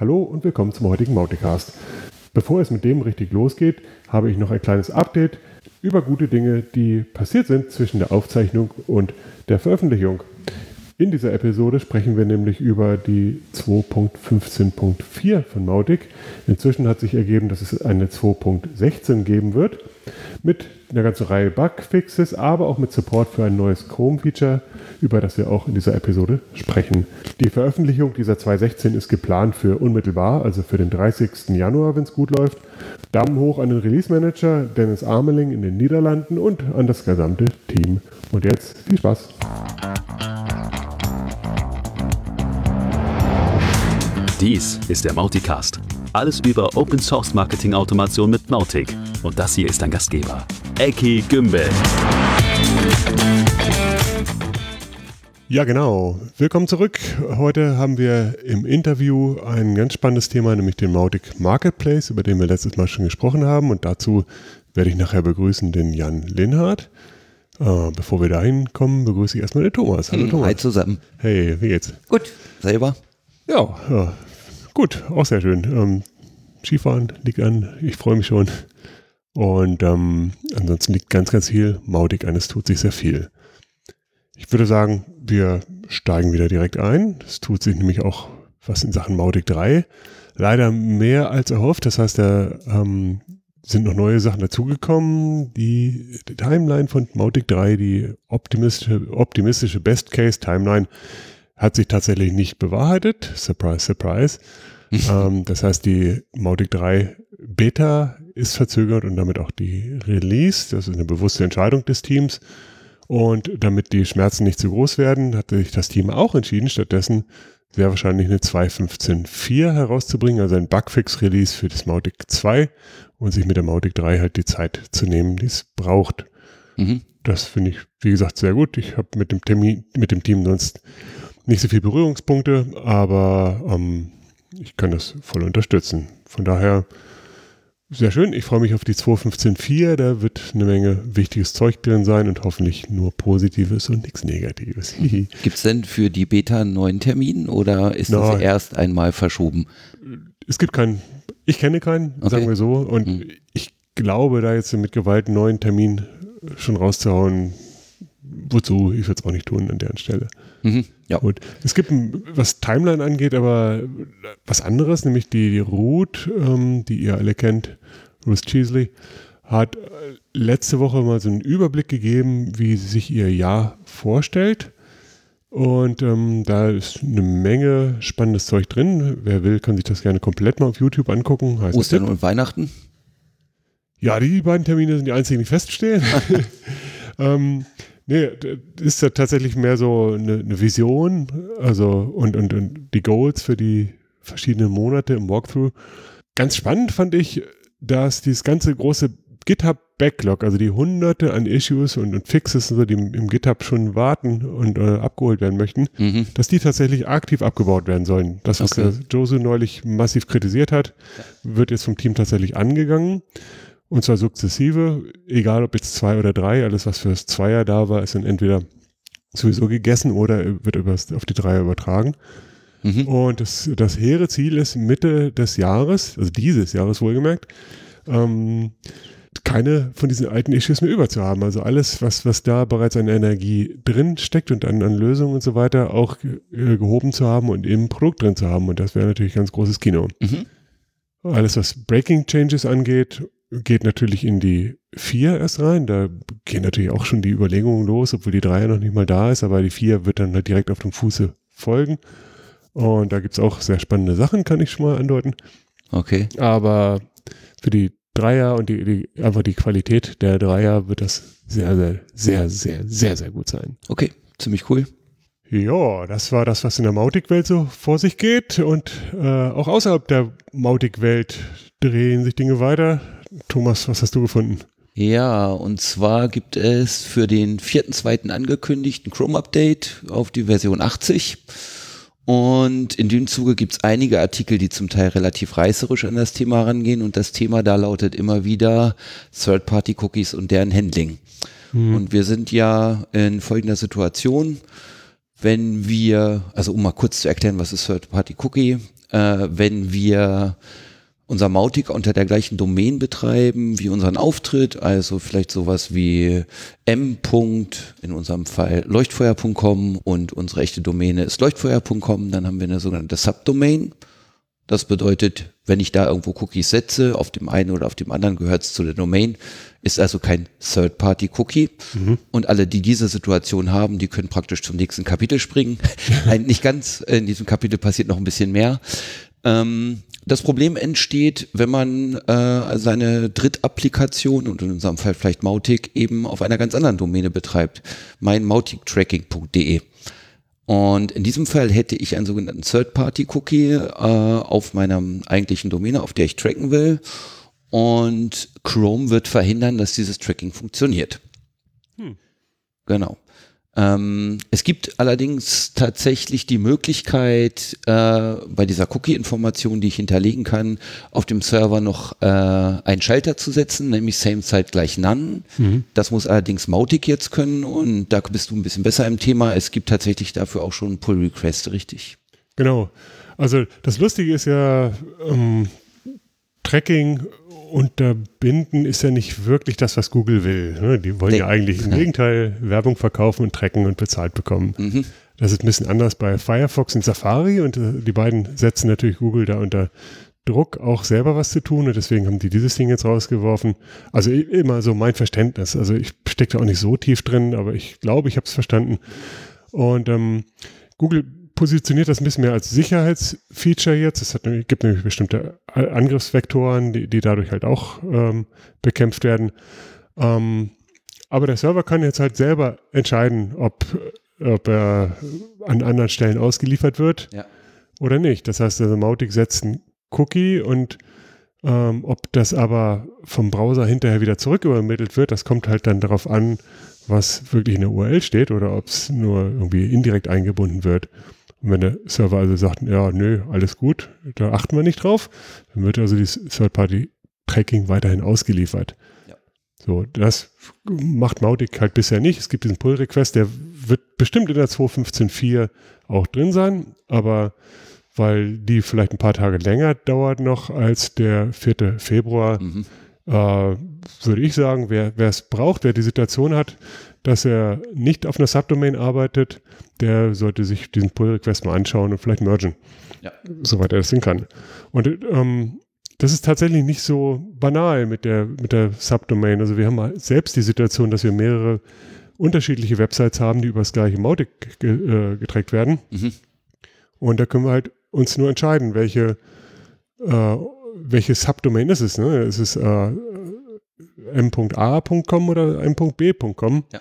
Hallo und willkommen zum heutigen Mauticast. Bevor es mit dem richtig losgeht, habe ich noch ein kleines Update über gute Dinge, die passiert sind zwischen der Aufzeichnung und der Veröffentlichung. In dieser Episode sprechen wir nämlich über die 2.15.4 von Mautic. Inzwischen hat sich ergeben, dass es eine 2.16 geben wird mit einer ganzen Reihe Bugfixes, aber auch mit Support für ein neues Chrome-Feature, über das wir auch in dieser Episode sprechen. Die Veröffentlichung dieser 2.16 ist geplant für unmittelbar, also für den 30. Januar, wenn es gut läuft. Daumen hoch an den Release-Manager Dennis Armeling in den Niederlanden und an das gesamte Team. Und jetzt viel Spaß! Dies ist der Mauticast. Alles über Open Source Marketing Automation mit Mautic. Und das hier ist dein Gastgeber, Eki Gümbel. Ja, genau. Willkommen zurück. Heute haben wir im Interview ein ganz spannendes Thema, nämlich den Mautic Marketplace, über den wir letztes Mal schon gesprochen haben. Und dazu werde ich nachher begrüßen den Jan Linhardt. Äh, bevor wir dahin kommen, begrüße ich erstmal den Thomas. Hallo hm, Thomas. Hi zusammen. Hey, wie geht's? Gut. Selber? Ja, ja Gut, auch sehr schön. Ähm, Skifahren liegt an, ich freue mich schon. Und ähm, ansonsten liegt ganz, ganz viel. Maudig an, es tut sich sehr viel. Ich würde sagen, wir steigen wieder direkt ein. Es tut sich nämlich auch was in Sachen Mautic 3. Leider mehr als erhofft. Das heißt, da ähm, sind noch neue Sachen dazugekommen. Die, die Timeline von Mautic 3, die optimistische, optimistische Best Case Timeline, hat sich tatsächlich nicht bewahrheitet. Surprise, surprise. ähm, das heißt, die Mautic 3 Beta ist verzögert und damit auch die Release. Das ist eine bewusste Entscheidung des Teams. Und damit die Schmerzen nicht zu groß werden, hat sich das Team auch entschieden, stattdessen sehr wahrscheinlich eine 2.15.4 herauszubringen, also ein Bugfix-Release für das Mautic 2 und sich mit der Mautic 3 halt die Zeit zu nehmen, die es braucht. Mhm. Das finde ich, wie gesagt, sehr gut. Ich habe mit dem Termin, mit dem Team sonst nicht so viele Berührungspunkte, aber ähm, ich kann das voll unterstützen. Von daher sehr schön. Ich freue mich auf die 2.15.4. Da wird eine Menge wichtiges Zeug drin sein und hoffentlich nur Positives und nichts Negatives. Gibt es denn für die Beta einen neuen Termin oder ist no, das erst einmal verschoben? Es gibt keinen, ich kenne keinen, okay. sagen wir so. Und hm. ich glaube, da jetzt mit Gewalt einen neuen Termin schon rauszuhauen, wozu? Ich würde es auch nicht tun an der Stelle. Mhm, ja. Gut. Es gibt, was Timeline angeht, aber was anderes, nämlich die, die Ruth, ähm, die ihr alle kennt, Ruth Cheesley, hat letzte Woche mal so einen Überblick gegeben, wie sie sich ihr Jahr vorstellt. Und ähm, da ist eine Menge spannendes Zeug drin. Wer will, kann sich das gerne komplett mal auf YouTube angucken. Heißt Ostern und Weihnachten? Ja, die beiden Termine sind die einzigen, die feststehen. ähm, Nee, das ist ja tatsächlich mehr so eine, eine Vision, also und, und, und die Goals für die verschiedenen Monate im Walkthrough. Ganz spannend fand ich, dass dieses ganze große GitHub-Backlog, also die hunderte an Issues und, und Fixes, und so, die im, im, GitHub schon warten und äh, abgeholt werden möchten, mhm. dass die tatsächlich aktiv abgebaut werden sollen. Das, was okay. der Josu neulich massiv kritisiert hat, wird jetzt vom Team tatsächlich angegangen. Und zwar sukzessive, egal ob jetzt zwei oder drei, alles was fürs Zweier da war, ist dann entweder sowieso gegessen oder wird auf die Dreier übertragen. Mhm. Und das, das hehre Ziel ist Mitte des Jahres, also dieses Jahres wohlgemerkt, ähm, keine von diesen alten Issues mehr überzuhaben. Also alles, was, was da bereits an Energie drin steckt und an, an Lösungen und so weiter, auch äh, gehoben zu haben und im Produkt drin zu haben. Und das wäre natürlich ganz großes Kino. Mhm. Alles, was Breaking Changes angeht geht natürlich in die vier erst rein. Da gehen natürlich auch schon die Überlegungen los, obwohl die drei noch nicht mal da ist, aber die vier wird dann halt direkt auf dem Fuße folgen. Und da gibt es auch sehr spannende Sachen, kann ich schon mal andeuten. Okay. Aber für die Dreier und die, die, einfach die Qualität der Dreier wird das sehr, sehr, sehr, sehr, sehr, sehr gut sein. Okay, ziemlich cool. Ja, das war das, was in der Mautic-Welt so vor sich geht. Und äh, auch außerhalb der Mautic-Welt drehen sich Dinge weiter. Thomas, was hast du gefunden? Ja, und zwar gibt es für den 4.2. angekündigten Chrome-Update auf die Version 80. Und in dem Zuge gibt es einige Artikel, die zum Teil relativ reißerisch an das Thema rangehen. Und das Thema da lautet immer wieder Third-Party-Cookies und deren Handling. Mhm. Und wir sind ja in folgender Situation wenn wir, also um mal kurz zu erklären, was ist Third-Party-Cookie? äh, wenn wir unser Mautic unter der gleichen Domain betreiben wie unseren Auftritt, also vielleicht sowas wie m. in unserem Fall leuchtfeuer.com und unsere echte Domäne ist leuchtfeuer.com, dann haben wir eine sogenannte Subdomain. Das bedeutet, wenn ich da irgendwo Cookies setze, auf dem einen oder auf dem anderen gehört es zu der Domain, ist also kein Third-Party-Cookie. Mhm. Und alle, die diese Situation haben, die können praktisch zum nächsten Kapitel springen. Nein, nicht ganz. In diesem Kapitel passiert noch ein bisschen mehr. Ähm, das Problem entsteht, wenn man äh, seine Drittapplikation und in unserem Fall vielleicht Mautic eben auf einer ganz anderen Domäne betreibt, meinmautictracking.de. Und in diesem Fall hätte ich einen sogenannten Third-Party-Cookie äh, auf meiner eigentlichen Domäne, auf der ich tracken will. Und Chrome wird verhindern, dass dieses Tracking funktioniert. Hm. Genau. Ähm, es gibt allerdings tatsächlich die Möglichkeit, äh, bei dieser Cookie-Information, die ich hinterlegen kann, auf dem Server noch äh, einen Schalter zu setzen, nämlich Same Site gleich None. Mhm. Das muss allerdings Mautic jetzt können und da bist du ein bisschen besser im Thema. Es gibt tatsächlich dafür auch schon Pull-Request, richtig? Genau. Also das Lustige ist ja, ähm, Tracking unterbinden ist ja nicht wirklich das, was Google will. Ne? Die wollen nee. ja eigentlich im Gegenteil Werbung verkaufen und tracken und bezahlt bekommen. Mhm. Das ist ein bisschen anders bei Firefox und Safari und äh, die beiden setzen natürlich Google da unter Druck, auch selber was zu tun und deswegen haben die dieses Ding jetzt rausgeworfen. Also immer so mein Verständnis. Also ich stecke da auch nicht so tief drin, aber ich glaube, ich habe es verstanden. Und ähm, Google positioniert das ein bisschen mehr als Sicherheitsfeature jetzt. Es hat, gibt nämlich bestimmte Angriffsvektoren, die, die dadurch halt auch ähm, bekämpft werden. Ähm, aber der Server kann jetzt halt selber entscheiden, ob, ob er an anderen Stellen ausgeliefert wird ja. oder nicht. Das heißt, also Mautic setzt einen Cookie und ähm, ob das aber vom Browser hinterher wieder zurück übermittelt wird, das kommt halt dann darauf an, was wirklich in der URL steht oder ob es nur irgendwie indirekt eingebunden wird. Und wenn der Server also sagt, ja, nö, alles gut, da achten wir nicht drauf, dann wird also die Third-Party-Tracking weiterhin ausgeliefert. Ja. So, das macht Mautic halt bisher nicht. Es gibt diesen Pull-Request, der wird bestimmt in der 2.15.4 auch drin sein, aber weil die vielleicht ein paar Tage länger dauert noch als der 4. Februar, mhm. äh, würde ich sagen, wer es braucht, wer die Situation hat, dass er nicht auf einer Subdomain arbeitet, der sollte sich diesen Pull-Request mal anschauen und vielleicht mergen, ja. soweit er das hin kann. Und ähm, das ist tatsächlich nicht so banal mit der, mit der Subdomain. Also wir haben selbst die Situation, dass wir mehrere unterschiedliche Websites haben, die über das gleiche Mautic ge, äh, getrackt werden. Mhm. Und da können wir halt uns nur entscheiden, welche, äh, welche Subdomain ist es. Ne? Ist es äh, m.a.com oder m.b.com? Ja.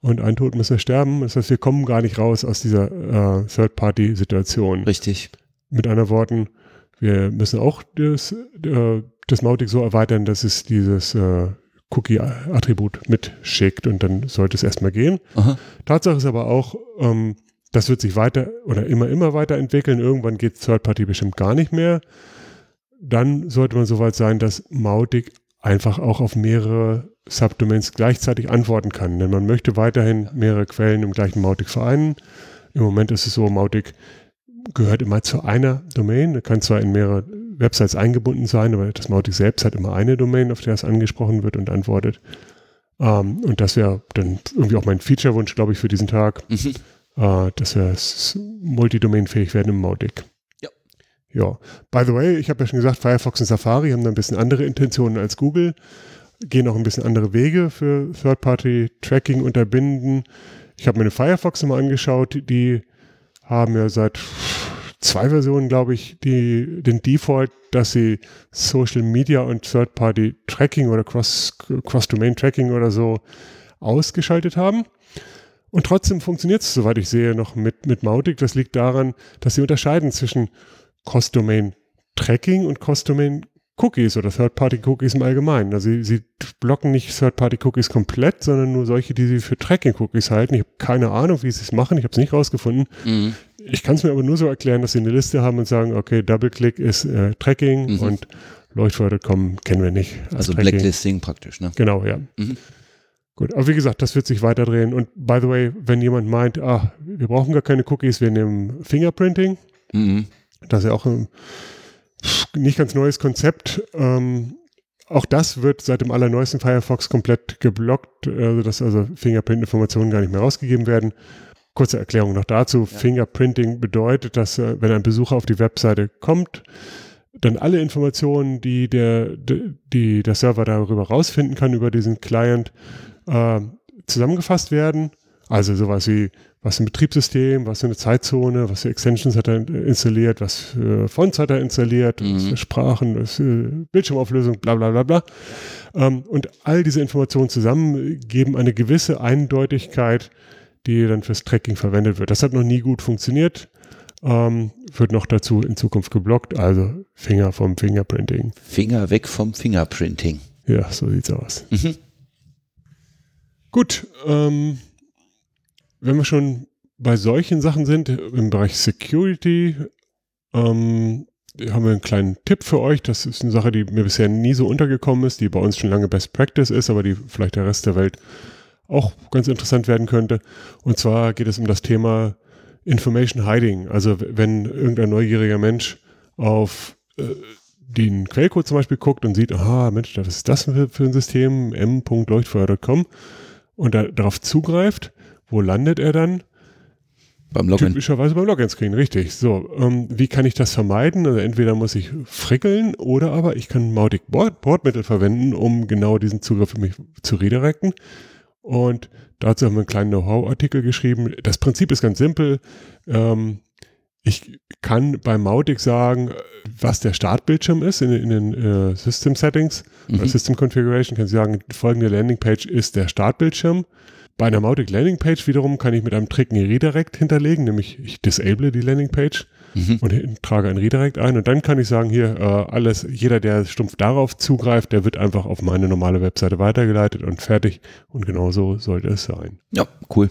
Und ein Tod muss er sterben. Das heißt, wir kommen gar nicht raus aus dieser äh, Third-Party-Situation. Richtig. Mit anderen Worten, wir müssen auch das, äh, das Mautic so erweitern, dass es dieses äh, Cookie-Attribut mitschickt und dann sollte es erstmal gehen. Aha. Tatsache ist aber auch, ähm, das wird sich weiter oder immer, immer weiterentwickeln. Irgendwann geht Third-Party bestimmt gar nicht mehr. Dann sollte man soweit sein, dass Mautic einfach auch auf mehrere Subdomains gleichzeitig antworten kann. Denn man möchte weiterhin mehrere Quellen im gleichen Mautic vereinen. Im Moment ist es so, Mautic gehört immer zu einer Domain. Er kann zwar in mehrere Websites eingebunden sein, aber das Mautic selbst hat immer eine Domain, auf der es angesprochen wird und antwortet. Ähm, und das wäre dann irgendwie auch mein Feature-Wunsch, glaube ich, für diesen Tag, mhm. äh, dass wir multidomainfähig werden im Mautic. Ja. By the way, ich habe ja schon gesagt, Firefox und Safari haben da ein bisschen andere Intentionen als Google gehen auch ein bisschen andere Wege für Third-Party-Tracking unterbinden. Ich habe mir eine Firefox mal angeschaut, die haben ja seit zwei Versionen, glaube ich, die, den Default, dass sie Social Media und Third-Party Tracking oder Cross-Domain Tracking oder so ausgeschaltet haben. Und trotzdem funktioniert es, soweit ich sehe, noch mit, mit Mautic. Das liegt daran, dass sie unterscheiden zwischen Cross-Domain Tracking und Cross-Domain Cookies oder Third-Party-Cookies im Allgemeinen. Also sie, sie blocken nicht Third-Party-Cookies komplett, sondern nur solche, die sie für Tracking-Cookies halten. Ich habe keine Ahnung, wie sie es machen. Ich habe es nicht rausgefunden. Mhm. Ich kann es mir aber nur so erklären, dass sie eine Liste haben und sagen, okay, Double-Click ist äh, Tracking mhm. und Leuchtfeuer.com kennen wir nicht. Also Tracking. Blacklisting praktisch, ne? Genau, ja. Mhm. Gut, aber wie gesagt, das wird sich weiterdrehen. Und by the way, wenn jemand meint, ah, wir brauchen gar keine Cookies, wir nehmen Fingerprinting, mhm. Das ist ja auch ein nicht ganz neues Konzept. Ähm, auch das wird seit dem allerneuesten Firefox komplett geblockt, also dass also Fingerprint-Informationen gar nicht mehr rausgegeben werden. Kurze Erklärung noch dazu. Ja. Fingerprinting bedeutet, dass äh, wenn ein Besucher auf die Webseite kommt, dann alle Informationen, die der, die der Server darüber rausfinden kann, über diesen Client, äh, zusammengefasst werden. Also sowas wie, was für ein Betriebssystem, was für eine Zeitzone, was für Extensions hat er installiert, was für Fonts hat er installiert, mhm. was für Sprachen, was für Bildschirmauflösung, bla bla bla bla. Ähm, und all diese Informationen zusammen geben eine gewisse Eindeutigkeit, die dann fürs Tracking verwendet wird. Das hat noch nie gut funktioniert. Ähm, wird noch dazu in Zukunft geblockt, also Finger vom Fingerprinting. Finger weg vom Fingerprinting. Ja, so sieht's aus. Mhm. Gut, ähm, wenn wir schon bei solchen Sachen sind, im Bereich Security, ähm, haben wir einen kleinen Tipp für euch. Das ist eine Sache, die mir bisher nie so untergekommen ist, die bei uns schon lange Best Practice ist, aber die vielleicht der Rest der Welt auch ganz interessant werden könnte. Und zwar geht es um das Thema Information Hiding. Also wenn irgendein neugieriger Mensch auf äh, den Quellcode zum Beispiel guckt und sieht, aha, Mensch, was ist das für, ein System, m.leuchtfeuer.com und da, darauf zugreift, wo landet er dann? Beim Login. Typischerweise beim Login-Screen, richtig. So, ähm, wie kann ich das vermeiden? Also entweder muss ich frickeln oder aber ich kann Mautic Bordmittel verwenden, um genau diesen Zugriff für mich zu redirecten. Und dazu haben wir einen kleinen Know-how-Artikel geschrieben. Das Prinzip ist ganz simpel. Ähm, ich kann bei Mautic sagen, was der Startbildschirm ist in, in den äh, System Settings mhm. oder System Configuration. Kann ich sagen, folgende Landingpage ist der Startbildschirm. Bei einer Mautic Landingpage wiederum kann ich mit einem Trick einen Redirect hinterlegen, nämlich ich disable die Landingpage mhm. und trage einen Redirect ein und dann kann ich sagen, hier, äh, alles, jeder, der stumpf darauf zugreift, der wird einfach auf meine normale Webseite weitergeleitet und fertig und genau so sollte es sein. Ja, cool.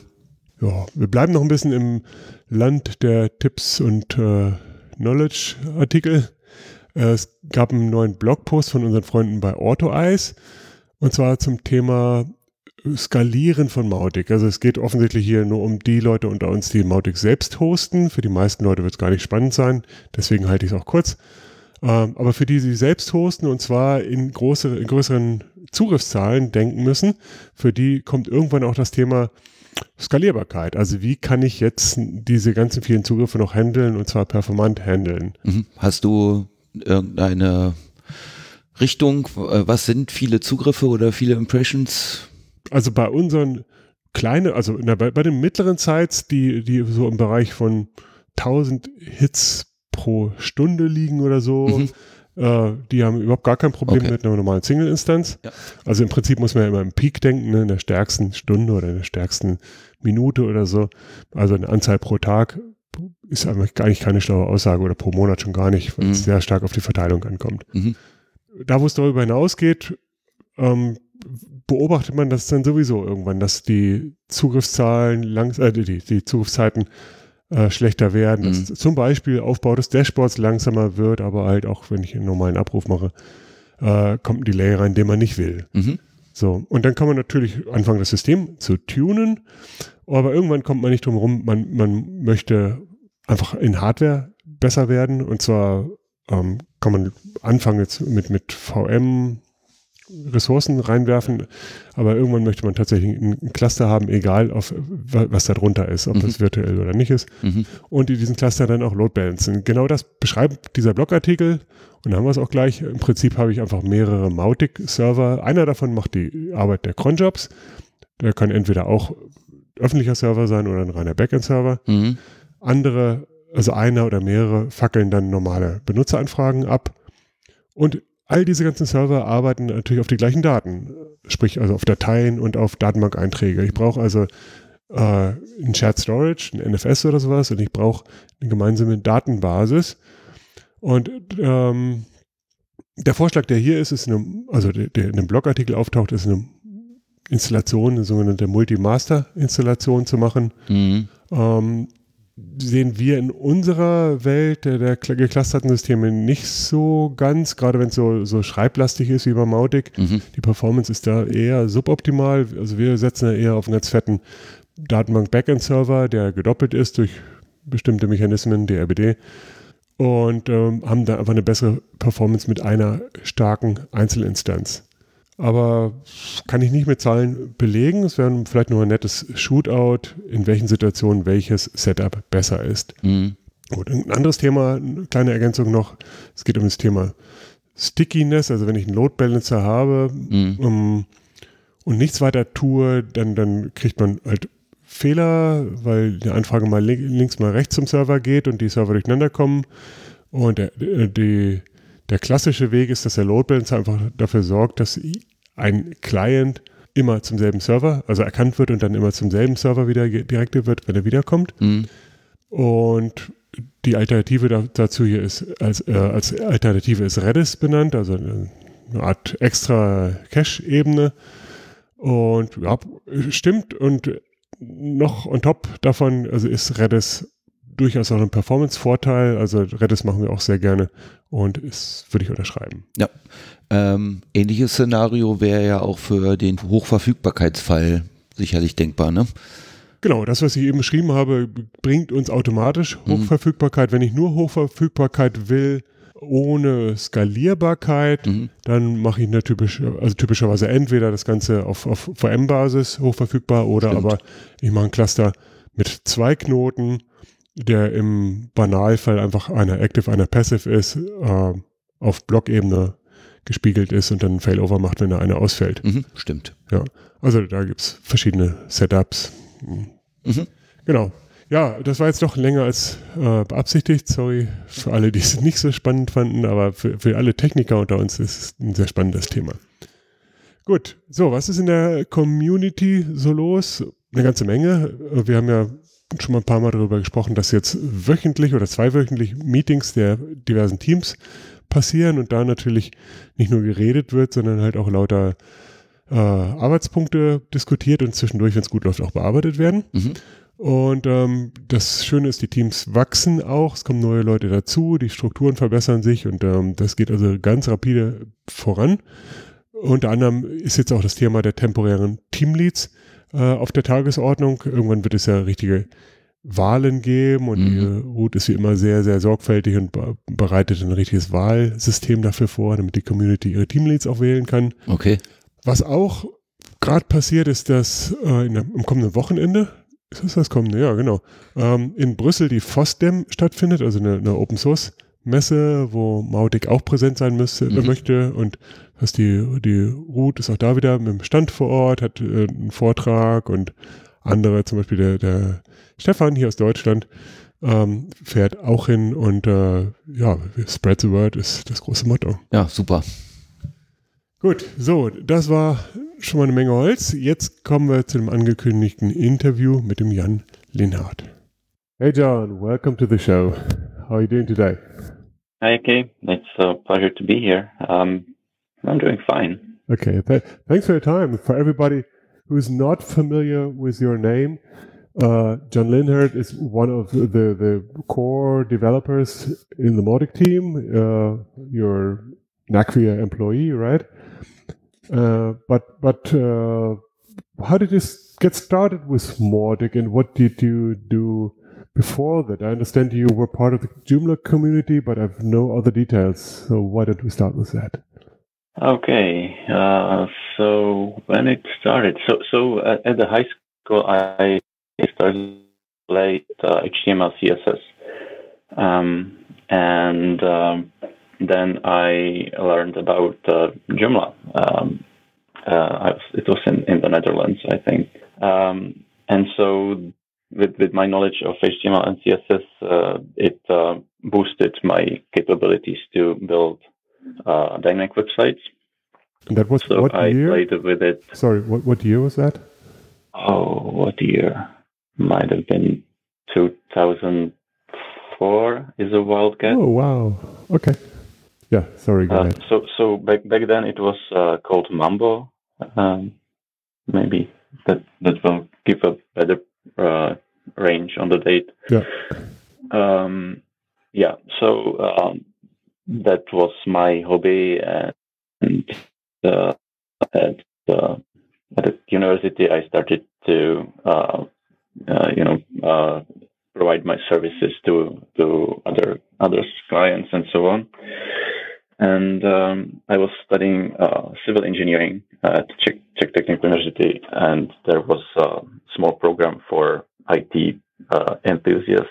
Ja, wir bleiben noch ein bisschen im Land der Tipps und äh, Knowledge-Artikel. Äh, es gab einen neuen Blogpost von unseren Freunden bei AutoEyes und zwar zum Thema Skalieren von Mautic. Also es geht offensichtlich hier nur um die Leute unter uns, die Mautic selbst hosten. Für die meisten Leute wird es gar nicht spannend sein, deswegen halte ich es auch kurz. Ähm, aber für die, die selbst hosten und zwar in, große, in größeren Zugriffszahlen denken müssen, für die kommt irgendwann auch das Thema Skalierbarkeit. Also wie kann ich jetzt diese ganzen vielen Zugriffe noch handeln und zwar performant handeln? Mhm. Hast du irgendeine Richtung? Was sind viele Zugriffe oder viele Impressions? Also bei unseren kleinen, also der, bei, bei, den mittleren Sites, die, die so im Bereich von 1000 Hits pro Stunde liegen oder so, mhm. äh, die haben überhaupt gar kein Problem okay. mit einer normalen Single-Instanz. Ja. Also im Prinzip muss man ja immer im Peak denken, ne, in der stärksten Stunde oder in der stärksten Minute oder so. Also eine Anzahl pro Tag ist eigentlich keine schlaue Aussage oder pro Monat schon gar nicht, weil mhm. es sehr stark auf die Verteilung ankommt. Mhm. Da, wo es darüber hinausgeht, ähm, beobachtet man das dann sowieso irgendwann, dass die Zugriffszahlen langs äh, die, die Zugriffszeiten äh, schlechter werden. Mhm. Dass zum Beispiel Aufbau des Dashboards langsamer wird, aber halt auch, wenn ich einen normalen Abruf mache, äh, kommt ein Delay rein, den man nicht will. Mhm. So, und dann kann man natürlich anfangen, das System zu tunen, aber irgendwann kommt man nicht drum herum, man, man möchte einfach in Hardware besser werden und zwar ähm, kann man anfangen jetzt mit, mit VM, Ressourcen reinwerfen, aber irgendwann möchte man tatsächlich ein Cluster haben, egal auf, was da drunter ist, ob mhm. das virtuell oder nicht ist. Mhm. Und in diesen Cluster dann auch Load balancen. Genau das beschreibt dieser Blogartikel und dann haben wir es auch gleich. Im Prinzip habe ich einfach mehrere Mautic-Server. Einer davon macht die Arbeit der Cronjobs. Der kann entweder auch öffentlicher Server sein oder ein reiner Backend-Server. Mhm. Andere, also einer oder mehrere, fackeln dann normale Benutzeranfragen ab. Und all diese ganzen Server arbeiten natürlich auf die gleichen Daten, sprich also auf Dateien und auf Datenbank-Einträge. Ich brauche also äh, ein Shared Storage, ein NFS oder sowas und ich brauche eine gemeinsame Datenbasis. Und ähm, der Vorschlag, der hier ist, ist eine, also der, der in einem Blogartikel auftaucht, ist eine Installation, eine sogenannte Multi-Master-Installation zu machen. Mhm. Ähm, sehen wir in unserer Welt der, der geclusterten Systeme nicht so ganz, gerade wenn es so, so schreiblastig ist wie bei Mautic. Mhm. Die Performance ist da eher suboptimal. Also wir setzen da eher auf einen ganz fetten Datenbank-Backend-Server, der gedoppelt ist durch bestimmte Mechanismen, DRBD. und ähm, haben da einfach eine bessere Performance mit einer starken Einzelinstanz. Aber kann ich nicht mit Zahlen belegen. Es wäre vielleicht nur ein nettes Shootout, in welchen Situationen welches Setup besser ist. Mhm. Gut, ein anderes Thema, eine kleine Ergänzung noch. Es geht um das Thema Stickiness. Also wenn ich einen Load Balancer habe mhm. um, ähm, und nichts weiter tue, dann, dann kriegt man halt Fehler, weil die Anfrage mal links, mal rechts zum Server geht und die Server durcheinander kommen. Und der, die, der klassische Weg ist, dass der Load Balancer einfach dafür sorgt, dass ein Client immer zum selben Server, also erkannt wird und dann immer zum selben Server wieder direkte wird, wenn er wiederkommt. Mhm. Und die Alternative dazu hier ist, als, äh, als Alternative ist Redis benannt, also eine Art extra Cache-Ebene. Und ja, stimmt. Und noch on top davon, also ist Redis durchaus auch ein Performance-Vorteil. Also Redis machen wir auch sehr gerne und ist, würde ich unterschreiben. Ja. Ähm, ähnliches Szenario wäre ja auch für den Hochverfügbarkeitsfall sicherlich denkbar, ne? Genau, das, was ich eben beschrieben habe, bringt uns automatisch mhm. Hochverfügbarkeit. Mhm. Wenn ich nur Hochverfügbarkeit will, ohne Skalierbarkeit, mhm. dann mache ich eine typische, also typischerweise entweder das Ganze auf, auf VM-Basis hochverfügbar oder Stimmt. aber ich mache ein Cluster mit zwei Knoten, der im Banalfall einfach einer Active, einer Passive ist, äh, auf Blockebene gespiegelt ist und dann Failover macht, wenn da einer ausfällt. Mhm, stimmt. Ja, also da gibt es verschiedene Setups. Mhm. Genau. Ja, das war jetzt doch länger als äh, beabsichtigt. Sorry für alle, die es nicht so spannend fanden, aber für, für alle Techniker unter uns ist es ein sehr spannendes Thema. Gut, so, was ist in der Community so los? Eine ganze Menge. Wir haben ja schon mal ein paar Mal darüber gesprochen, dass jetzt wöchentlich oder zweiwöchentlich Meetings der diversen Teams passieren und da natürlich nicht nur geredet wird, sondern halt auch lauter äh, Arbeitspunkte diskutiert und zwischendurch, wenn es gut läuft, auch bearbeitet werden. Mhm. Und ähm, das Schöne ist, die Teams wachsen auch, es kommen neue Leute dazu, die Strukturen verbessern sich und ähm, das geht also ganz rapide voran. Unter anderem ist jetzt auch das Thema der temporären Teamleads äh, auf der Tagesordnung. Irgendwann wird es ja richtige Wahlen geben und mhm. Ruth ist wie immer sehr, sehr sorgfältig und bereitet ein richtiges Wahlsystem dafür vor, damit die Community ihre Teamleads auch wählen kann. Okay. Was auch gerade passiert ist, dass äh, der, am kommenden Wochenende, ist das das kommende? Ja, genau. Ähm, in Brüssel die FOSDEM stattfindet, also eine, eine Open Source Messe, wo Mautic auch präsent sein müsste, mhm. möchte und dass die, die Ruth ist auch da wieder mit dem Stand vor Ort, hat äh, einen Vortrag und andere, zum Beispiel der, der Stefan hier aus Deutschland, ähm, fährt auch hin und äh, ja, spread the word ist das große Motto. Ja, super. Gut, so, das war schon mal eine Menge Holz. Jetzt kommen wir zu dem angekündigten Interview mit dem Jan Linhardt. Hey John, welcome to the show. How are you doing today? Hi, okay. It's a pleasure to be here. Um, I'm doing fine. Okay, th thanks for your time. For everybody who's not familiar with your name, uh, John Linhart is one of the, the core developers in the Mautic team. Uh, you're an Acquia employee, right? Uh, but but uh, how did you get started with Mautic, and what did you do before that? I understand you were part of the Joomla community, but I have no other details. So why don't we start with that? Okay, uh, so when it started, so so at, at the high school, I started late uh, HTML, CSS, um, and um, then I learned about uh, Joomla. Um, uh, was, it was in, in the Netherlands, I think. Um, and so, with, with my knowledge of HTML and CSS, uh, it uh, boosted my capabilities to build uh, dynamic websites. And that was so what I year? played with it. Sorry, what, what year was that? Oh, what year? Might have been 2004 is a wild guess. Oh, wow. Okay. Yeah, sorry. Go uh, ahead. So, so back back then it was uh, called Mambo. Um, maybe that that will give a better uh, range on the date. Yeah. Um, yeah. So um, that was my hobby, and uh, at the at the university I started to uh, uh, you know provide my services to to other other clients and so on. And um, I was studying uh, civil engineering at Czech, Czech Technical University, and there was a small program for IT uh, enthusiasts.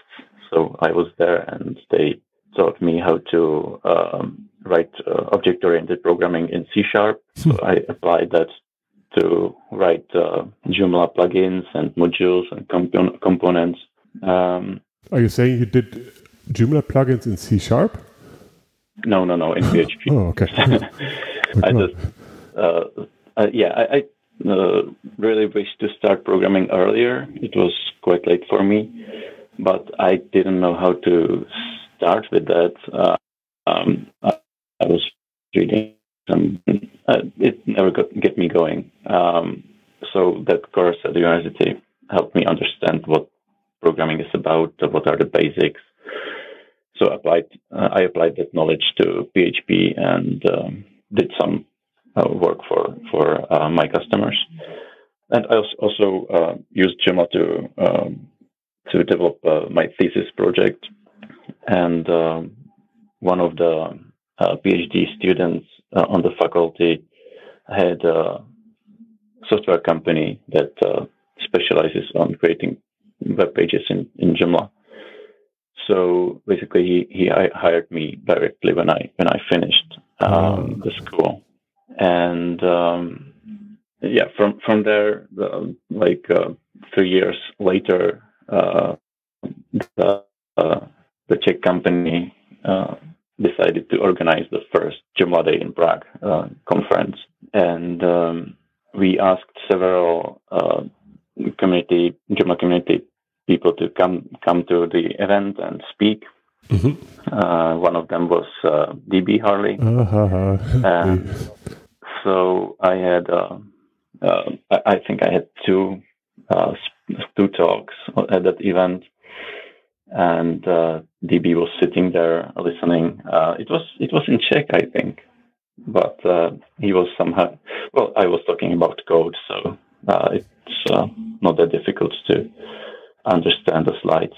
So I was there, and they taught me how to um, write uh, object-oriented programming in C Sharp. So I applied that to write uh, Joomla plugins and modules and comp- components. Um, Are you saying you did Joomla plugins in C Sharp? No, no, no, in PHP. oh, okay. I just, uh, uh, yeah, I, I uh, really wish to start programming earlier. It was quite late for me, but I didn't know how to start with that. Uh, um, I, I, was reading some, uh, it never got get me going. Um, so that course at the university helped me understand what programming is about, what are the basics. So applied, uh, I applied that knowledge to PHP and um, did some uh, work for for uh, my customers. And I also uh, used Joomla to um, to develop uh, my thesis project. And um, one of the uh, PhD students on the faculty had a software company that specializes on creating web pages in, in Joomla. So basically, he, he hired me directly when I when I finished um, oh. the school, and um, yeah, from from there, like uh, three years later, uh, the uh, the Czech company uh, decided to organize the first Joomla Day in Prague uh, conference, and um, we asked several uh, community Joomla community people to come come to the event and speak. Mm-hmm. Uh, one of them was uh, DB Hurley. Uh-huh. and so I had, uh, uh, I think I had two uh, two talks at that event, and DB was sitting there listening. it was it was in Czech, I think, but he was somehow. Well, I was talking about code, so it's not that difficult to understand the slides.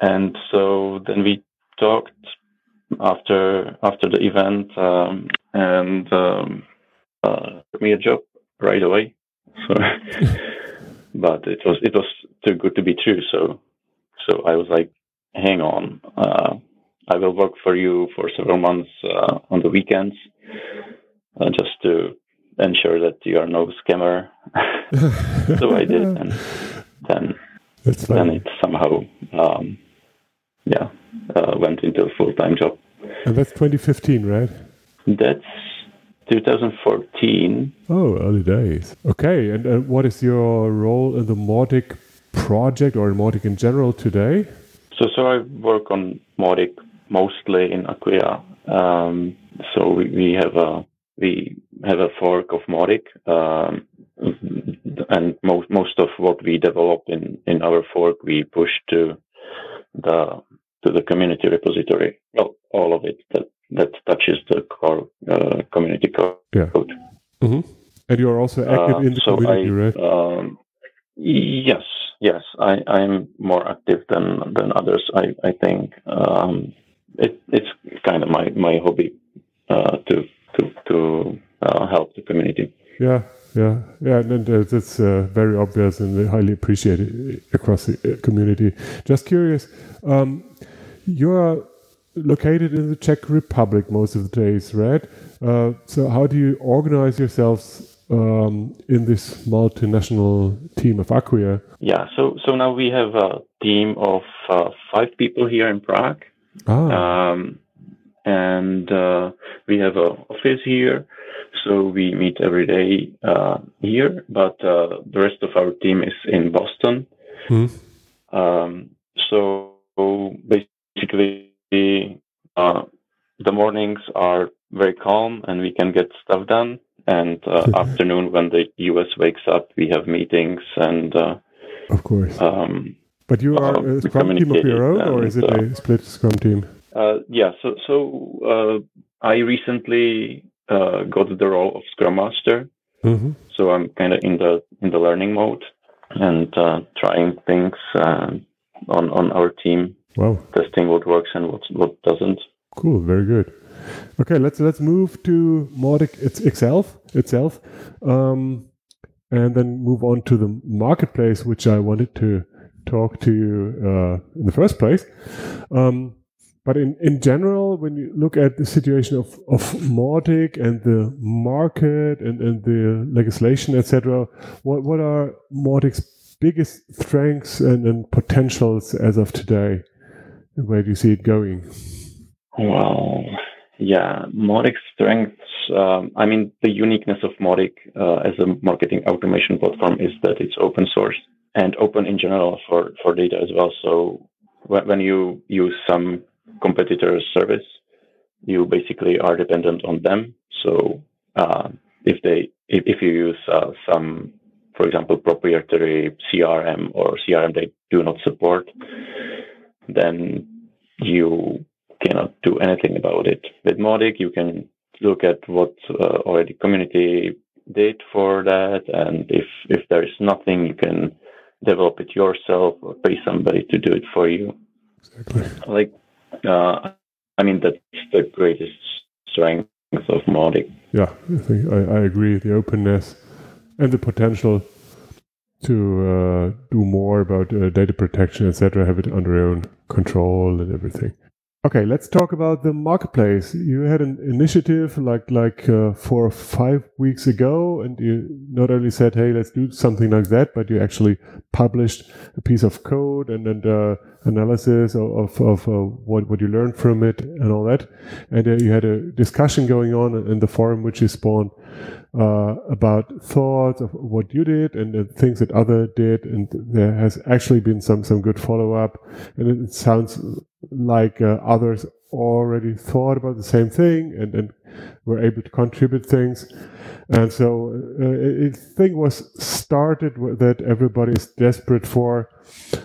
And so then we talked after after the event, um, and um, uh, me a job right away. So, but it was it was too good to be true. So, so I was like, hang on, uh, I will work for you for several months uh, on the weekends, uh, just to ensure that you are no scammer. so I did, and then that's then it somehow, um, yeah, uh, went into a full time job. And that's 2015, right? That's 2014. Oh, early days. Okay, and uh, what is your role in the Mautic project or in Mautic in general today? So, so I work on Mautic mostly in Acquia. Um, so we, we have a we have a fork of Mautic. Um, and most most of what we develop in in our fork we push to the to the community repository. Well, all of it that that touches the core uh, community code. Yeah. Mm-hmm. And you are also active uh, in the so community, I, right? Um, yes, yes. I I'm more active than than others. I I think um, it it's kind of my my hobby uh, to to to uh, help the community. Yeah, yeah, yeah, and that's uh, very obvious and highly appreciated across the uh, community. Just curious, um, you're located in the Czech Republic most of the days, right? Uh, so, how do you organize yourselves um, in this multinational team of Acquia? Yeah, so so now we have a team of uh, five people here in Prague. Ah. Um, and uh, we have an office here so we meet every day uh, here, but uh, the rest of our team is in Boston. Mm. Um, so basically, uh, the mornings are very calm and we can get stuff done. And uh, afternoon, when the US wakes up, we have meetings and. Uh, of course. Um, but you are a Scrum team of your own, and, or is it a split Scrum team? Yeah. So so I recently uh, got the role of Scrum Master. Mm-hmm. So I'm kind of in the in the learning mode and uh, trying things, uh, on, on our team, Wow. testing what works and what what doesn't. Cool, very good. Okay, let's let's move to it's itself itself, um, and then move on to the marketplace, which I wanted to talk to you uh, in the first place. Um, but in, in general, when you look at the situation of, of Mautic and the market and, and the legislation, etc., what, what are Mautic's biggest strengths and, and potentials as of today? And where do you see it going? Well, yeah, Mautic strengths. Um, I mean, the uniqueness of Mautic uh, as a marketing automation platform is that it's open source and open in general for, for data as well. So when you use some competitor's service, you basically are dependent on them. So uh, if they if, if you use uh, some, for example, proprietary CRM or CRM they do not support, then you cannot do anything about it. With Mautic, you can look at what uh, already community did for that, and if if there is nothing, you can develop it yourself or pay somebody to do it for you. Exactly. Like, uh, I mean, that's the greatest strength of Mautic. Yeah, I think I, I agree. The openness and the potential to uh, do more about uh, data protection, etc., have it under your own control and everything. Okay, let's talk about the marketplace. You had an initiative like like uh, four or five weeks ago, and you not only said, "Hey, let's do something like that," but you actually published a piece of code and and uh, analysis of of, of uh, what what you learned from it and all that. And uh, you had a discussion going on in the forum which you spawned uh, about thoughts of what you did and, and things that other did, and there has actually been some some good follow up, and it, it sounds like uh, others already thought about the same thing and, and were able to contribute things. And so uh, a thing was started that everybody is desperate for.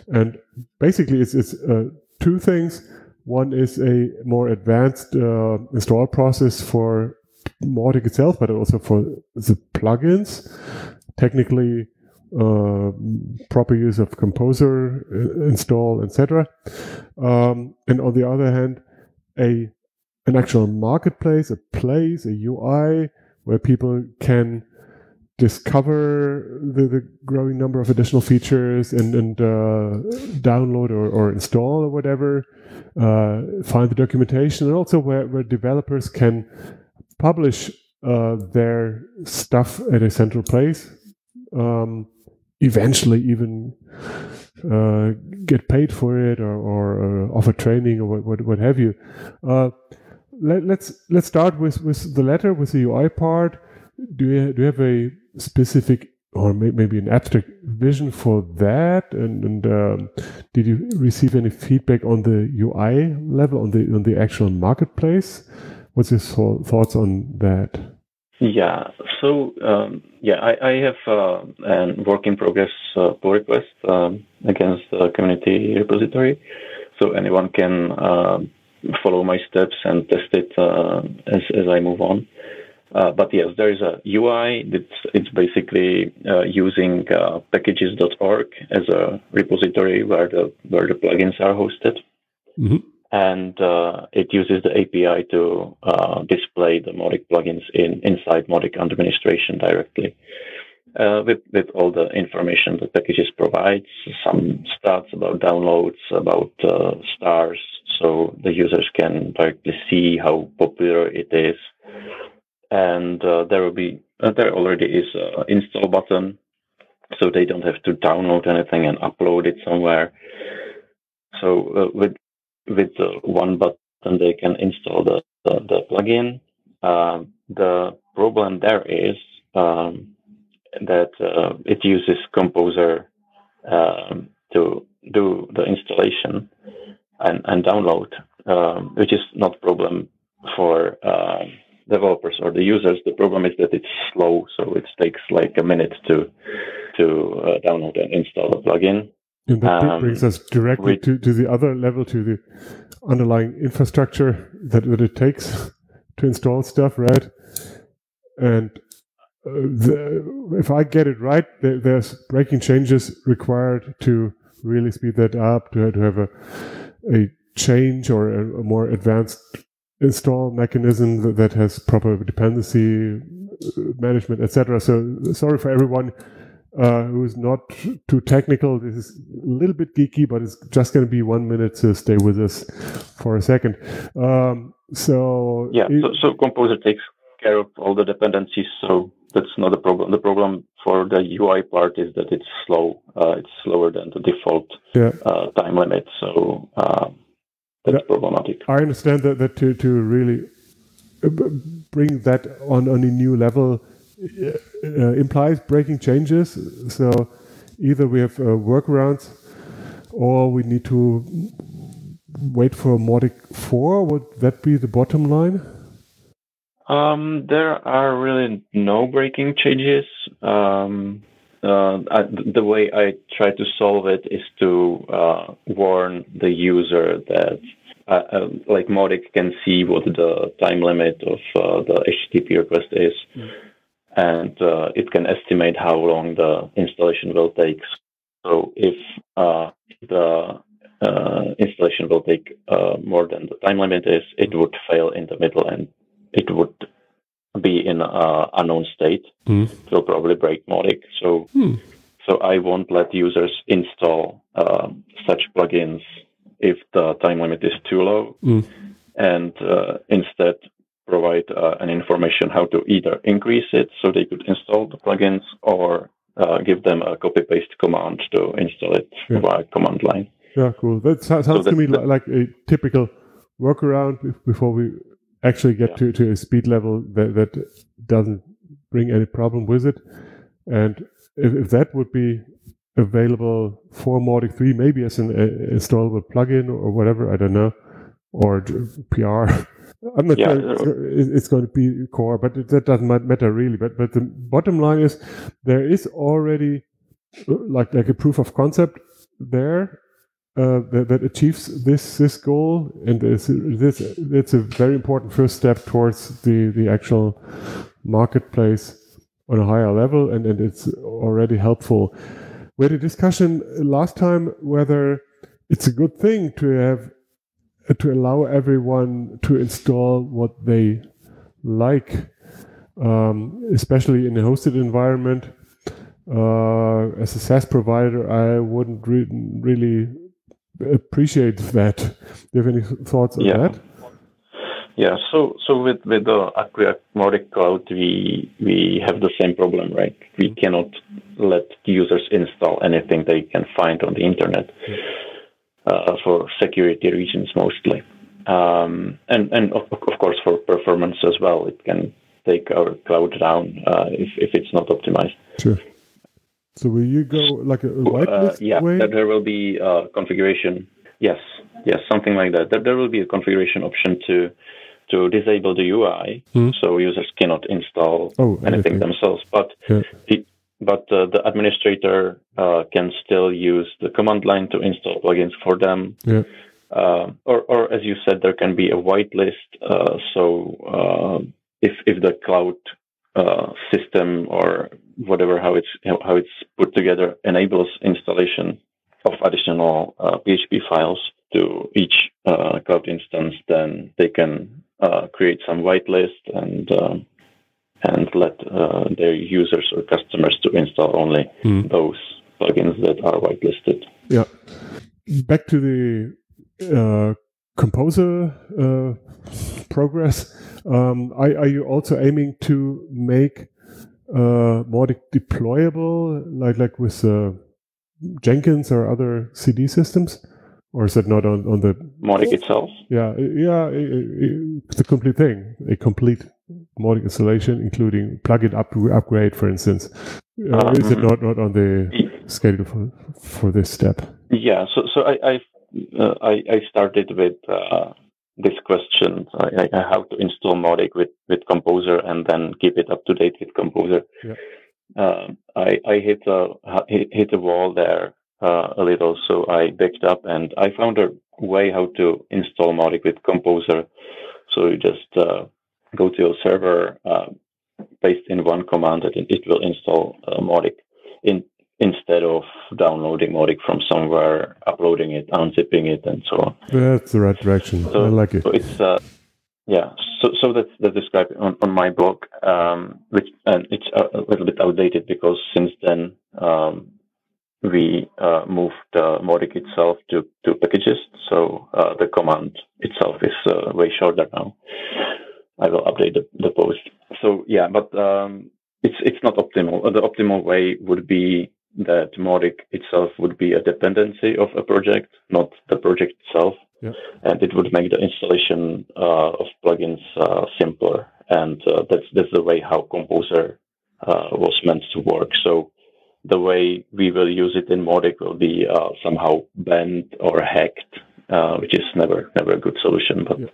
And basically, it's, it's uh, two things. One is a more advanced uh, install process for Mautic itself, but also for the plugins. Technically, uh, proper use of composer uh, install etc um, and on the other hand a an actual marketplace a place a ui where people can discover the, the growing number of additional features and, and uh, download or, or install or whatever uh, find the documentation and also where, where developers can publish uh, their stuff at a central place um, eventually even uh, get paid for it or, or uh, offer training or what, what, what have you. Let, us let's, let's start with, with the letter with the UI part. Do you do you have a specific or maybe an abstract vision for that? And, and um, did you receive any feedback on the UI level on the on the actual marketplace? What's your thoughts on that? Yeah. So um, yeah, I, I have uh, an work in progress uh, pull request um, against the community repository, so anyone can uh, follow my steps and test it uh, as as I move on. Uh, but yes, there is a UI. It's it's basically uh, using packagist.org as a repository where the where the plugins are hosted. Mm-hmm and uh, it uses the API to uh, display the Mautic plugins in inside Mautic administration directly. Uh, with, with all the information the Packagist provides, some stats about downloads, about uh, stars, so the users can directly see how popular it is. And uh, there will be uh, there already is an install button, so they don't have to download anything and upload it somewhere. So with with one button they can install the, the, the plugin. Um, the problem there is um, that uh, it uses Composer um, to do the installation and, and download, um, which is not a problem for uh, developers or the users. The problem is that it's slow, so it takes like a minute to to uh, download and install the plugin. And that um, brings us directly to, to the other level, to the underlying infrastructure that, that it takes to install stuff, right? And uh, the, if I get it right, there, there's breaking changes required to really speed that up, to, to have a, a change or a, a more advanced install mechanism that, that has proper dependency uh, management, etc. So sorry for everyone uh, who is not too technical. This is a little bit geeky, but it's just going to be one minute to stay with us for a second. Um, so yeah, it, so, so Composer takes care of all the dependencies, so that's not a problem. The problem for the UI part is that it's slow. Uh, it's slower than the default yeah. uh, time limit, so uh, that's yeah, problematic. I understand that, that to, to really uh, bring that on, on a new level uh, implies breaking changes. So either we have uh, workarounds or we need to wait for Mautic 4. Would that be the bottom line? Um, there are really no breaking changes. Um, uh, I, the way I try to solve it is to uh, warn the user that, uh, uh like Mautic can see what the time limit of uh, the HTTP request is, mm. and uh, it can estimate how long the installation will take. So if the installation will take more than the time limit is, it would fail in the middle and it would be in an unknown state. Mm. It will probably break Mautic. So, mm. so I won't let users install uh, such plugins if the time limit is too low, mm. and uh, instead provide uh, an information how to either increase it so they could install the plugins or uh, give them a copy paste command to install it yeah. via command line. Yeah, cool. That sounds so to me like a typical workaround before we actually get yeah. to, to a speed level that, that doesn't bring any problem with it. And if, if that would be available for Mautic 3, maybe as an uh, installable plugin or whatever, I don't know, or PR. I'm not yeah. sure it's going to be core, but that doesn't matter really. But but the bottom line is there is already uh, like like a proof of concept there uh, that, that, achieves this this goal, and this this it's a very important first step towards the the actual marketplace on a higher level, and, and it's already helpful. We had a discussion last time whether it's a good thing to have to allow everyone to install what they like, um, especially in a hosted environment. Uh, as a SaaS provider, I wouldn't re- really appreciate that. Do you have any thoughts on yeah. that? Yeah, so so with with the Acquia Mautic Cloud, we we have the same problem, right? We cannot let users install anything they can find on the internet uh, for security reasons mostly, um, and and of, of course for performance as well. It can take our cloud down uh, if if it's not optimized. Sure. So will you go like a whitelist uh, yeah, way? that there will be a configuration. Yes, yes, something like that. That there will be a configuration option to to disable the UI, hmm. so users cannot install oh, anything, anything, themselves. But yeah. the, but uh, the administrator uh, can still use the command line to install plugins for them. Yeah. Uh, or, or as you said, there can be a whitelist. Uh, so uh, if if the cloud uh, system or whatever how it's how it's put together enables installation of additional uh, PHP files to each uh, cloud instance, then they can uh, create some whitelist and um, and let uh, their users or customers to install only mm. those plugins that are whitelisted. Yeah. Back to the uh, composer progress. Um, are, are, you also aiming to make uh, more de- deployable, like like with uh, Jenkins or other CD systems, or is that not on on the Mautic itself? Yeah, yeah, it's a complete thing, a complete Mautic installation, including plugin up upgrade, for instance. Uh, um, is it not not on the schedule for for this step? Yeah, so so I I, uh, I, I started with uh, this question I, I, how to install Mautic with, with Composer and then keep it up to date with Composer. Yeah. Uh, I, I hit a hit a wall there uh, a little, so I backed up and I found a way how to install Mautic with Composer. So you just uh, go to your server, uh, paste in one command, and it will install uh, Mautic. In instead of downloading Mautic from somewhere, uploading it, unzipping it, and so on. That's the right direction. So, I like it. So it's uh, yeah. So so that's that's described on, on my blog, um, which and it's a, little bit outdated because since then um, we uh, moved uh, Mautic itself to to Packagist. So uh, the command itself is uh, way shorter now. I will update the, the post. So yeah, but um, it's it's not optimal. The optimal way would be that Mautic itself would be a dependency of a project, not the project itself. Yeah. And it would make the installation uh, of plugins uh, simpler. And uh, that's that's the way how Composer uh, was meant to work. So the way we will use it in Mautic will be uh, somehow bent or hacked, uh, which is never never a good solution. But Yeah.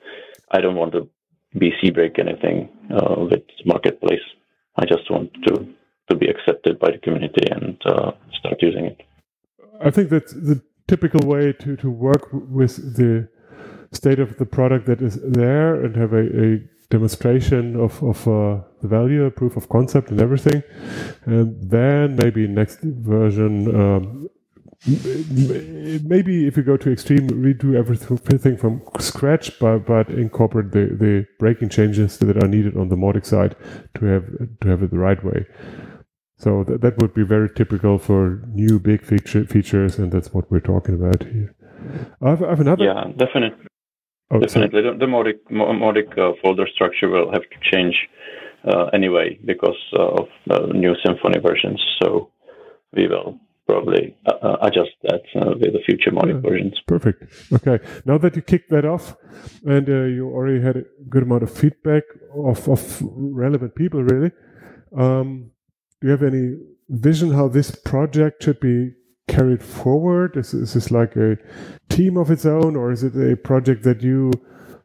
I don't want to BC break anything with Marketplace. I just want to to be accepted by the community and uh, start using it. I think that's the typical way to, to work with the state of the product that is there and have a, a demonstration of, of uh, the value, proof of concept, and everything. And then maybe next version, um, maybe if you go to extreme, redo everything from scratch, but, but incorporate the, the breaking changes that are needed on the Mautic side to have to have it the right way. So th- that would be very typical for new big feature features, and that's what we're talking about here. I have, I have another. Yeah, definitely. Oh, sorry. Definitely, the, the Mautic, Mo- Mautic uh, folder structure will have to change uh, anyway because uh, of the new Symfony versions. So we will probably uh, uh, adjust that uh, with the future Mautic Yeah. versions. Perfect. Okay. Now that you kicked that off, and uh, you already had a good amount of feedback of, of relevant people, really, um, do you have any vision how this project should be carried forward? Is, is this like a team of its own, or is it a project that you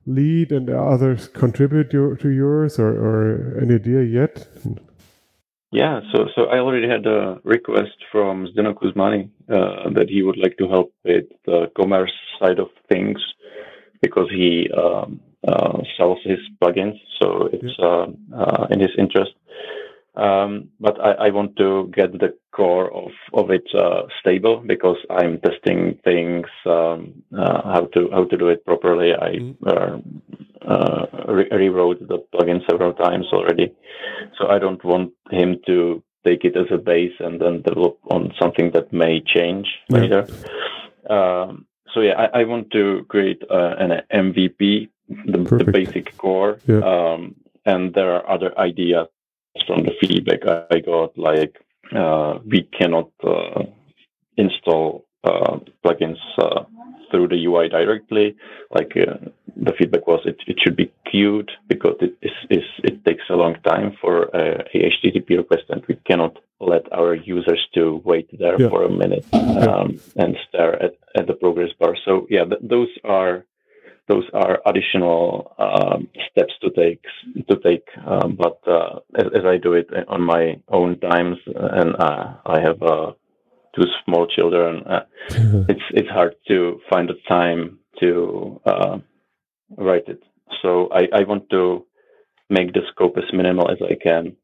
lead and others contribute your, to yours, or, or any idea yet? Yeah, so so I already had a request from Zdeno Kuzmany uh, that he would like to help with the commerce side of things because he um, uh, sells his plugins, so it's uh, uh, in his interest. Um, but I, I want to get the core of of it uh, stable because I'm testing things um, uh, how to how to do it properly. I uh, uh, re- rewrote the plugin several times already, so I don't want him to take it as a base and then develop on something that may change Yeah. later. Um, so yeah, I, I want to create uh, an MVP, the, the basic core, Yeah. um, and there are other ideas from the feedback I, got, like uh, we cannot uh, install uh, plugins uh, through the UI directly. Like uh, the feedback was, it, it should be queued because it is, is it takes a long time for a HTTP request, and we cannot let our users to wait there Yeah. for a minute um, and stare at, at the progress bar. So yeah, th- those are those are additional um, steps to take to take. Um, but uh, as, as I do it on my own times, and uh, I have uh, two small children, uh, it's it's hard to find the time to uh, write it. So I, I want to make the scope as minimal as I can,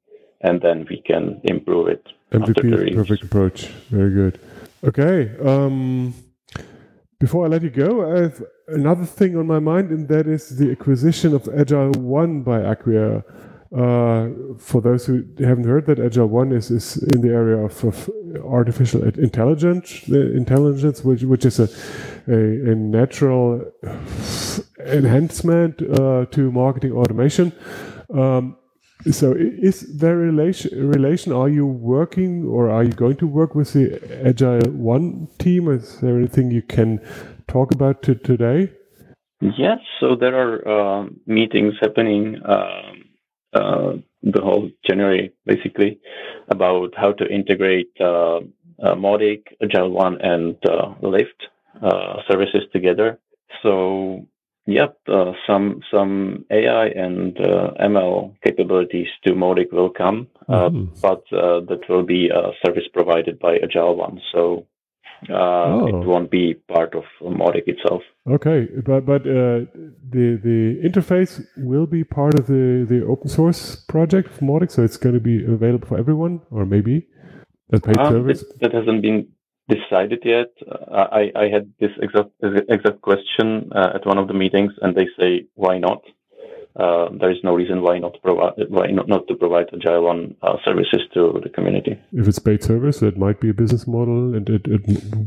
and then we can improve it. after MVP the is perfect approach. Very good. Okay. Um, before I let you go, I have another thing on my mind, and that is the acquisition of AgilOne by Acquia. Uh, for those who haven't heard that, AgilOne is, is in the area of, of artificial intelligence, intelligence, which which is a a, a natural enhancement uh, to marketing automation. Um, so is there a relation, relation? Are you working or are you going to work with the AgilOne team? Is there anything you can talk about to today? Yes, so there are um, meetings happening um, uh, the whole January, basically, about how to integrate uh, uh, Mautic, AgilOne, and uh, Lift uh, services together. So, yep, uh, some some AI and uh, ML capabilities to Mautic will come, uh, Mhm. but uh, that will be a service provided by AgilOne. So. Uh, Oh. It won't be part of Mautic itself. Okay, but but uh, the the interface will be part of the the open source project of Mautic, so it's going to be available for everyone, or maybe. As paid Um, service? That, that hasn't been decided yet. Uh, I, I had this exact exact question uh, at one of the meetings, and they say, "Why not?" Uh, there is no reason why not provide why not, not to provide AgilOne uh, services to the community. If it's paid service, that might be a business model, and it, it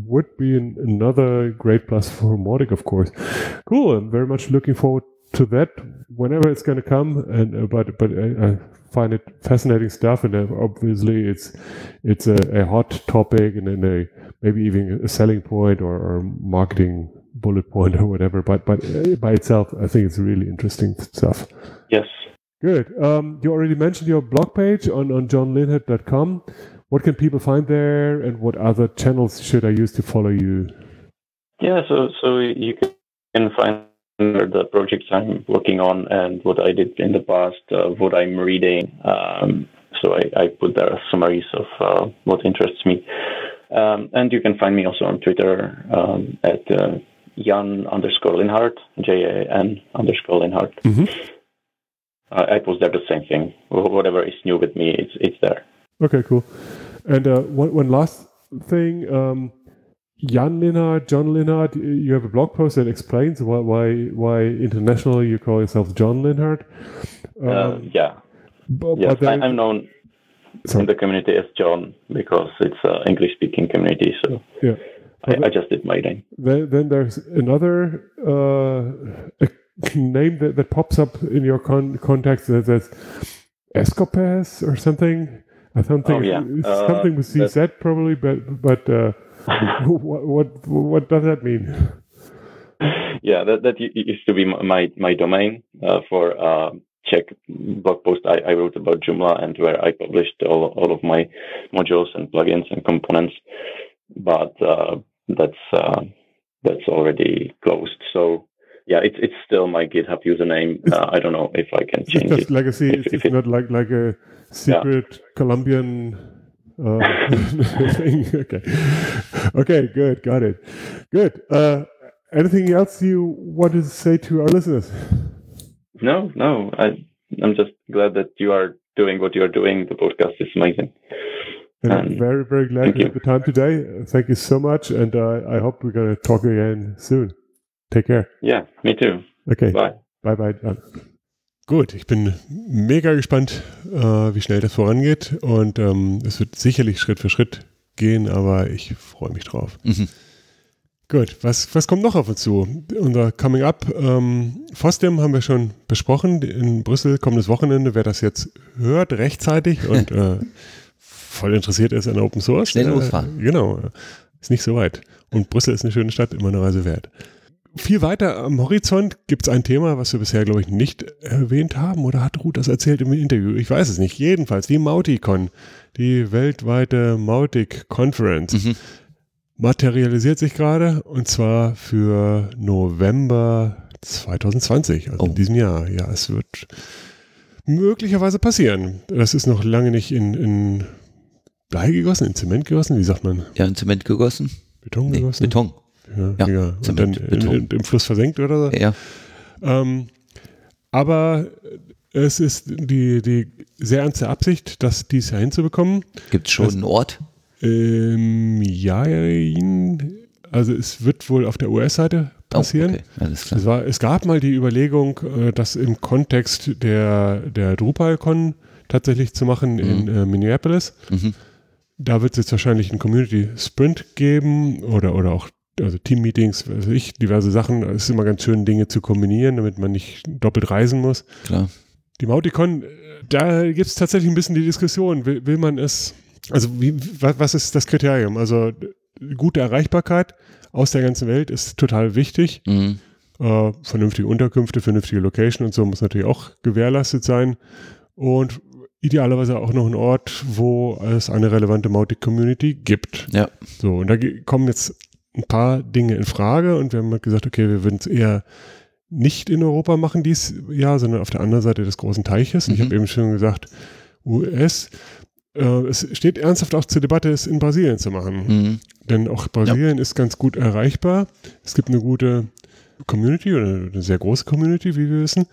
would be an, another great plus for Mautic, of course. Cool. I'm very much looking forward to that whenever it's going to come. And uh, but but I, I find it fascinating stuff, and uh, obviously it's it's a, a hot topic and, and a maybe even a selling point or, or marketing bullet point or whatever. But but uh, by itself, I think it's really interesting stuff. Yes. Good. Um, you already mentioned your blog page on, on johnlinhart.com. What can people find there, and what other channels should I use to follow you? Yeah. So so you can find the projects I'm working on and what I did in the past, uh, what I'm reading. Um, so I, I, put there summaries of uh, what interests me. Um, and you can find me also on Twitter um, at uh, Jan underscore Linhart, J A N underscore Linhart. Mm-hmm. Uh, I post there the same thing. Whatever is new with me, it's it's there. Okay, cool. And uh, one one last thing, um, Jan Linhart, John Linhart, you have a blog post that explains why why why internationally you call yourself John Linhart. Um, yeah, but, yes, but I'm known Sorry. in the community as John because it's an English speaking community. So yeah. I, I, just did my name. Then, then there's another uh, name that, that pops up in your con- context that says Escopes or something. I don't think oh, yeah. uh, something with CZ probably, but but uh, what, what what does that mean? Yeah, that that used to be my my domain uh, for uh, Czech blog post I, I, wrote about Joomla and where I published all, all of my modules and plugins and components. But uh, that's uh, that's already closed. So yeah, it's it's still my GitHub username. Uh, I don't know if I can change it's it. Legacy. If, it's, if it's not like like a secret yeah. Colombian uh, thing. Okay, okay, good, got it, good. Uh, anything else you want to say to our listeners? No, no. I I'm just glad that you are doing what you are doing. The podcast is amazing. And um, I'm very, very glad you had the time today. Thank you so much. And uh, I hope we're going to talk again soon. Take care. Ja, me too. Okay. Bye. Bye, bye. Gut, ich bin mega gespannt, äh, wie schnell das vorangeht. Und ähm, es wird sicherlich Schritt für Schritt gehen, aber ich freue mich drauf. Mhm. Gut, was, was kommt noch auf uns zu? Unser Coming Up. Ähm, FOSDEM haben wir schon besprochen in Brüssel kommendes Wochenende. Wer das jetzt hört, rechtzeitig und äh, voll interessiert ist an Open Source. Schnell losfahren. Äh, genau, ist nicht so weit. Und Brüssel ist eine schöne Stadt, immer eine Reise wert. Viel weiter am Horizont gibt es ein Thema, was wir bisher, glaube ich, nicht erwähnt haben. Oder hat Ruth das erzählt im Interview? Ich weiß es nicht. Jedenfalls die Mauticon, die weltweite Mautic Conference, mhm. materialisiert sich gerade und zwar für November 2020, also oh. in diesem Jahr. Ja, es wird möglicherweise passieren. Das ist noch lange nicht in, in Blei gegossen, in Zement gegossen, wie sagt man? Ja, in Zement gegossen. Beton nee, gegossen? Beton. Ja, ja, ja. Zement, und dann Beton. In, im Fluss versenkt oder so. Ja. Ähm, aber es ist die, die sehr ernste Absicht, das dies ja hinzubekommen. Gibt es schon das, einen Ort? Ähm, ja, also es wird wohl auf der US-Seite passieren. Oh, okay. Alles klar. Es, war, es gab mal die Überlegung, äh, das im Kontext der, der DrupalCon tatsächlich zu machen mhm. in äh, Minneapolis. Mhm. Da wird es jetzt wahrscheinlich einen Community Sprint geben oder, oder auch also Team-Meetings, weiß ich, diverse Sachen. Es ist immer ganz schön, Dinge zu kombinieren, damit man nicht doppelt reisen muss. Klar. Die Mauticon, da gibt es tatsächlich ein bisschen die Diskussion. Will, will man es, also wie, was ist das Kriterium? Also gute Erreichbarkeit aus der ganzen Welt ist total wichtig. Mhm. Äh, vernünftige Unterkünfte, vernünftige Location und so muss natürlich auch gewährleistet sein. Und idealerweise auch noch ein Ort, wo es eine relevante Mautic-Community gibt. Ja. So, und da kommen jetzt ein paar Dinge in Frage und wir haben halt gesagt, okay, wir würden es eher nicht in Europa machen dies Jahr, sondern auf der anderen Seite des großen Teiches. Mhm. Ich habe eben schon gesagt, US. Äh, es steht ernsthaft auch zur Debatte, es in Brasilien zu machen. Mhm. Denn auch Brasilien ja. ist ganz gut erreichbar. Es gibt eine gute Community oder eine sehr große Community, wie wir wissen.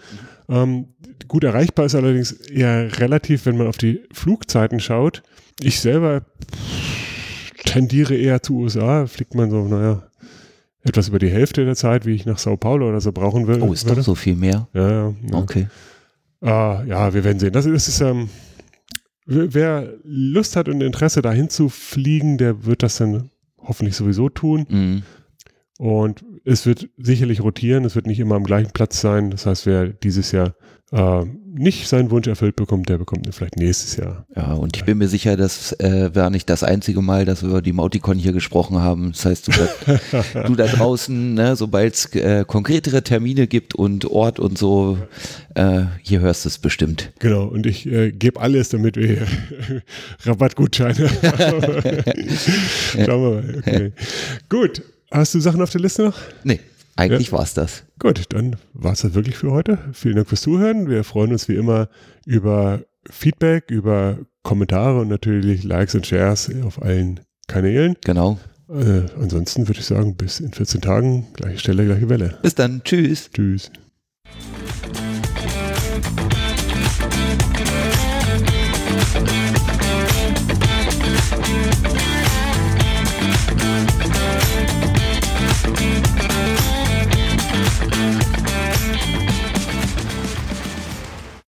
Ähm, gut erreichbar ist allerdings eher relativ, wenn man auf die Flugzeiten schaut. Ich selber tendiere eher zu USA, fliegt man so, naja, etwas über die Hälfte der Zeit, wie ich nach Sao Paulo oder so brauchen will. Oh, ist doch so viel mehr. Ja, ja. ja. Okay. Ah, ja, wir werden sehen. Das, das ist, ähm, wer Lust hat und Interesse dahin zu fliegen, der wird das dann hoffentlich sowieso tun. Mhm. Und es wird sicherlich rotieren, es wird nicht immer am gleichen Platz sein. Das heißt, wer dieses Jahr äh, nicht seinen Wunsch erfüllt bekommt, der bekommt ihn vielleicht nächstes Jahr. Ja, und ich bin mir sicher, das äh, war nicht das einzige Mal, dass wir über die Mauticon hier gesprochen haben. Das heißt, du, da, du da draußen, ne, sobald es äh, konkretere Termine gibt und Ort und so, äh, hier hörst du es bestimmt. Genau, und ich äh, gebe alles, damit wir hier Rabattgutscheine haben. Schauen wir mal. Okay. Gut, hast du Sachen auf der Liste noch? Nee, eigentlich ja. war's das. Gut, dann war's das wirklich für heute. Vielen Dank fürs Zuhören. Wir freuen uns wie immer über Feedback, über Kommentare und natürlich Likes und Shares auf allen Kanälen. Genau. Äh, ansonsten würde ich sagen, bis in 14 Tagen, gleiche Stelle, gleiche Welle. Bis dann. Tschüss. Tschüss.